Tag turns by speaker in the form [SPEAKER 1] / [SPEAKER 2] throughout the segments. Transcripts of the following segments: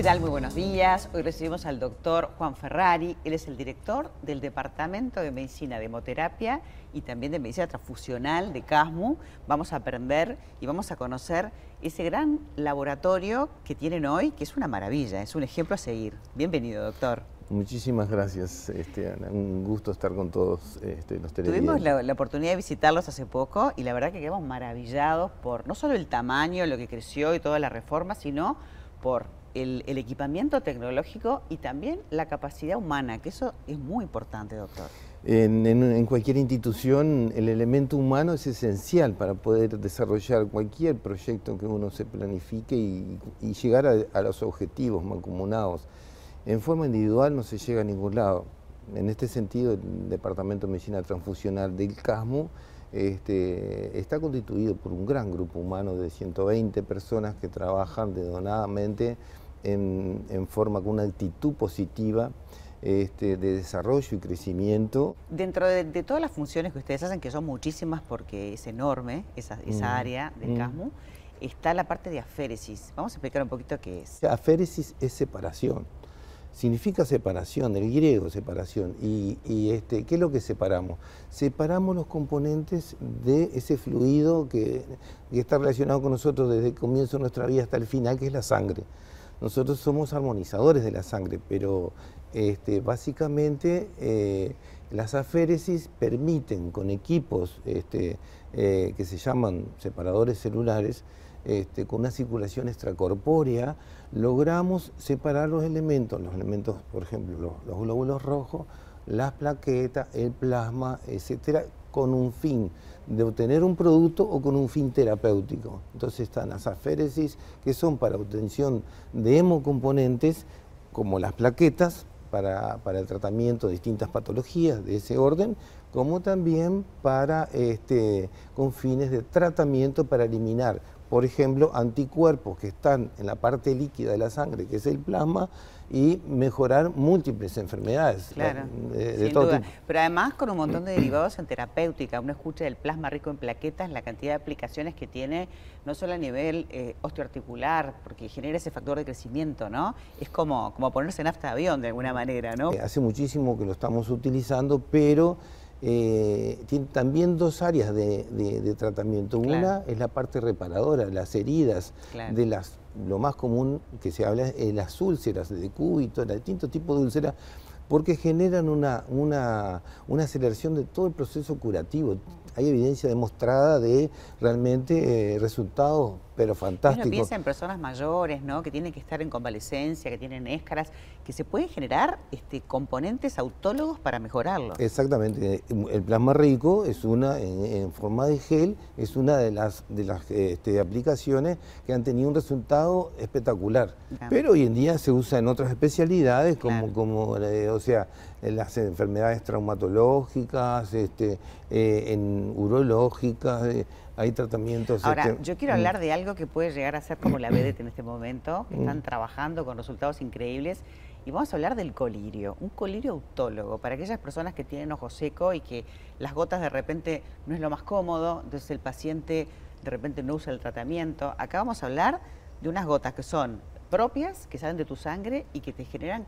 [SPEAKER 1] ¿Qué tal? Muy buenos días. Hoy recibimos al doctor Juan Ferrari. Él es el director del Departamento de Medicina de Hemoterapia y también de Medicina Transfusional de CASMU. Vamos a aprender y vamos a conocer ese gran laboratorio que tienen hoy, que es una maravilla, es un ejemplo a seguir. Bienvenido, doctor.
[SPEAKER 2] Muchísimas gracias, este, Ana. Un gusto estar con todos este, los.
[SPEAKER 1] Tuvimos la, oportunidad de visitarlos hace poco y la verdad que quedamos maravillados por no solo el tamaño, lo que creció y toda la reforma, sino por el, equipamiento tecnológico y también la capacidad humana, que eso es muy importante, doctor.
[SPEAKER 2] En, cualquier institución el elemento humano es esencial para poder desarrollar cualquier proyecto que uno se planifique y, llegar a, a los objetivos mancomunados en forma individual no se llega a ningún lado. En este sentido, el Departamento de Medicina Transfusional del CASMU este, está constituido por un gran grupo humano de 120 personas que trabajan dedonadamente en, en forma con una actitud positiva este, de desarrollo y crecimiento.
[SPEAKER 1] Dentro de, todas las funciones que ustedes hacen, que son muchísimas porque es enorme esa, esa mm, área del mm. CASMU, está la parte de aféresis. Vamos a explicar un poquito qué es.
[SPEAKER 2] Aféresis es separación significa separación, del griego separación. Y, este, ¿qué es lo que separamos? Separamos los componentes de ese fluido que, está relacionado con nosotros desde el comienzo de nuestra vida hasta el final, que es la sangre. Nosotros somos armonizadores de la sangre, pero este, básicamente eh, las aféresis permiten con equipos este, eh, que se llaman separadores celulares, este, con una circulación extracorpórea, logramos separar los elementos, los elementos, por ejemplo, los, glóbulos rojos, las plaquetas, el plasma, etcétera, con un fin de obtener un producto o con un fin terapéutico. Entonces están las aféresis, que son para obtención de hemocomponentes, como las plaquetas, para, el tratamiento de distintas patologías de ese orden, como también para, este, con fines de tratamiento para eliminar por ejemplo, anticuerpos que están en la parte líquida de la sangre, que es el plasma, y mejorar múltiples enfermedades.
[SPEAKER 1] Claro, sin duda. Pero además con un montón de derivados en terapéutica. Uno escucha el plasma rico en plaquetas, la cantidad de aplicaciones que tiene, no solo a nivel eh, osteoarticular, porque genera ese factor de crecimiento, ¿no? Es como, como ponerse nafta de avión de alguna manera, ¿no?
[SPEAKER 2] Eh, hace muchísimo que lo estamos utilizando, pero eh, tiene también dos áreas de, tratamiento. Una es la parte reparadora, las heridas, de las lo más común que se habla es las úlceras de cúbito, distintos tipos de úlceras, porque generan una, una, una aceleración de todo el proceso curativo. Hay evidencia demostrada de realmente eh, resultados, pero fantásticos.
[SPEAKER 1] Uno piensa en personas mayores, ¿no? Que tienen que estar en convalecencia, que tienen éscaras, que se pueden generar este, componentes autólogos para mejorarlo.
[SPEAKER 2] Exactamente. El plasma rico es una, en, forma de gel, es una de las, de las este, aplicaciones que han tenido un resultado espectacular. Pero hoy en día se usa en otras especialidades, como, como eh, o sea, en las enfermedades traumatológicas, este, eh, en urológicas, eh, hay tratamientos...
[SPEAKER 1] Ahora, este, yo quiero hablar mm. de algo que puede llegar a ser como la vedette en este momento, que están mm. trabajando con resultados increíbles, y vamos a hablar del colirio, un colirio autólogo, para aquellas personas que tienen ojo seco y que las gotas de repente no es lo más cómodo, entonces el paciente de repente no usa el tratamiento. Acá vamos a hablar de unas gotas que son propias, que salen de tu sangre y que te generan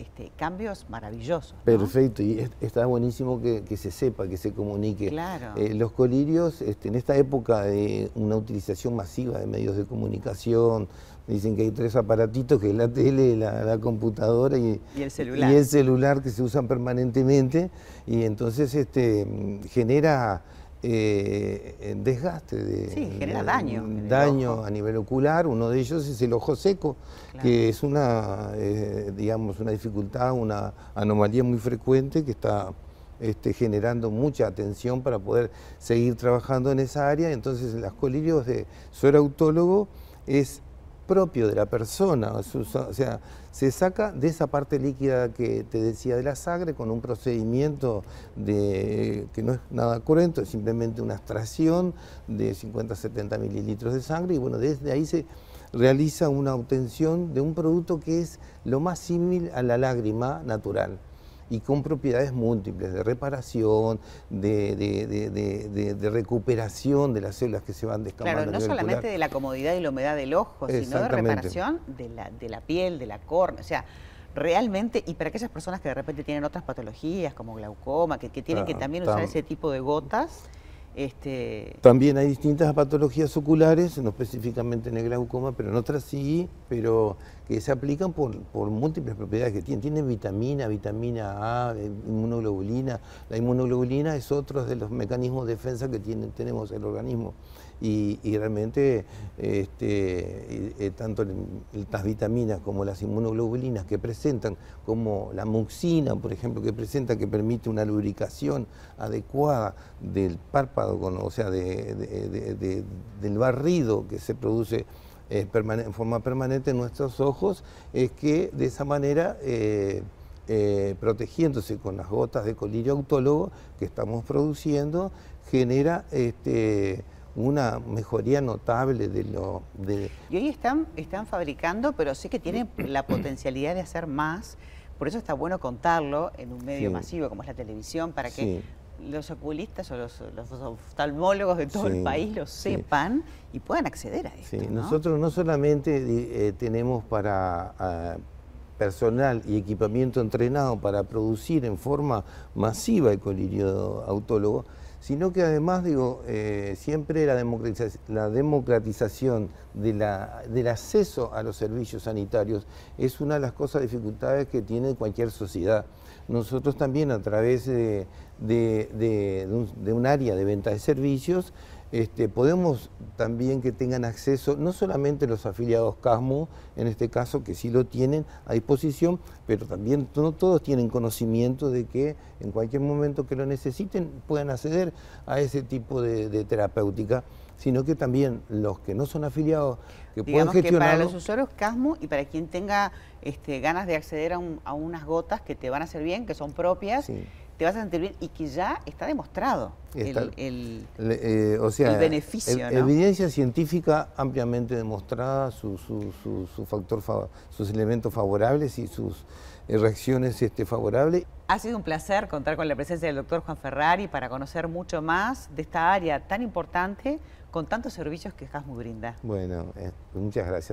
[SPEAKER 1] este, cambios maravillosos.
[SPEAKER 2] Perfecto, y está buenísimo que, se sepa, que se comunique.
[SPEAKER 1] Claro.
[SPEAKER 2] Eh, los colirios, este, en esta época de una utilización masiva de medios de comunicación, dicen que hay tres aparatitos, que es la tele, la, computadora y,
[SPEAKER 1] el celular.
[SPEAKER 2] y el celular que se usan permanentemente, y entonces este, genera eh, desgaste de,
[SPEAKER 1] sí, genera daño,
[SPEAKER 2] daño a nivel ocular. Uno de ellos es el ojo seco, que es una, eh, digamos, una dificultad, una anomalía muy frecuente que está este, generando mucha atención para poder seguir trabajando en esa área. Entonces, las colirios de suero autólogo es propio de la persona, o sea, se saca de esa parte líquida que te decía de la sangre con un procedimiento que no es nada cruento, es simplemente una extracción de 50-70 mililitros de sangre y bueno, desde ahí se realiza una obtención de un producto que es lo más similar a la lágrima natural. Y con propiedades múltiples de reparación, de, de, recuperación de las células que se van descamando.
[SPEAKER 1] Claro, no solamente de la comodidad y la humedad del ojo, sino de reparación de la, de la piel, de la córnea, o sea, realmente, y para aquellas personas que de repente tienen otras patologías como glaucoma, que, tienen que también usar ese tipo de gotas,
[SPEAKER 2] este... También hay distintas patologías oculares, no específicamente en el glaucoma, pero en otras sí, pero que se aplican por, múltiples propiedades que tienen. Tienen vitamina, vitamina A, inmunoglobulina. La inmunoglobulina es otro de los mecanismos de defensa que tiene, tenemos el organismo. Y, realmente este, eh, tanto las vitaminas como las inmunoglobulinas que presentan, como la muxina, por ejemplo, que presenta, que permite una lubricación adecuada del párpado, o sea, del barrido que se produce eh, en forma permanente en nuestros ojos, es que de esa manera... Eh, protegiéndose con las gotas de colirio autólogo que estamos produciendo, genera este, una mejoría notable de lo... De...
[SPEAKER 1] Y hoy están, están fabricando, pero sé que tienen la potencialidad de hacer más, por eso está bueno contarlo en un medio masivo como es la televisión, para que los oculistas o los, oftalmólogos de todo el país lo sepan y puedan acceder a esto.
[SPEAKER 2] Nosotros no solamente eh, tenemos para... Ah, personal y equipamiento entrenado para producir en forma masiva el colirio autólogo, sino que además, digo, eh, siempre la, democratización del acceso a los servicios sanitarios es una de las cosas, dificultades que tiene cualquier sociedad. Nosotros también a través de, un, área de venta de servicios, este, podemos también que tengan acceso, no solamente los afiliados CASMU, en este caso, que sí lo tienen a disposición, pero también no todos tienen conocimiento de que en cualquier momento que lo necesiten puedan acceder a ese tipo de, terapéutica, sino que también los que no son afiliados,
[SPEAKER 1] que puedan gestionar. para los usuarios CASMU y para quien tenga este, ganas de acceder a, unas gotas que te van a hacer bien, que son propias, te vas a sentir bien y que ya está demostrado el,
[SPEAKER 2] eh, o sea, beneficio. Evidencia científica ampliamente demostrada, su, factor, sus elementos favorables y sus eh, reacciones este, favorables.
[SPEAKER 1] Ha sido un placer contar con la presencia del doctor Juan Ferrari para conocer mucho más de esta área tan importante con tantos servicios que Jasmu brinda.
[SPEAKER 2] Bueno, eh, muchas gracias.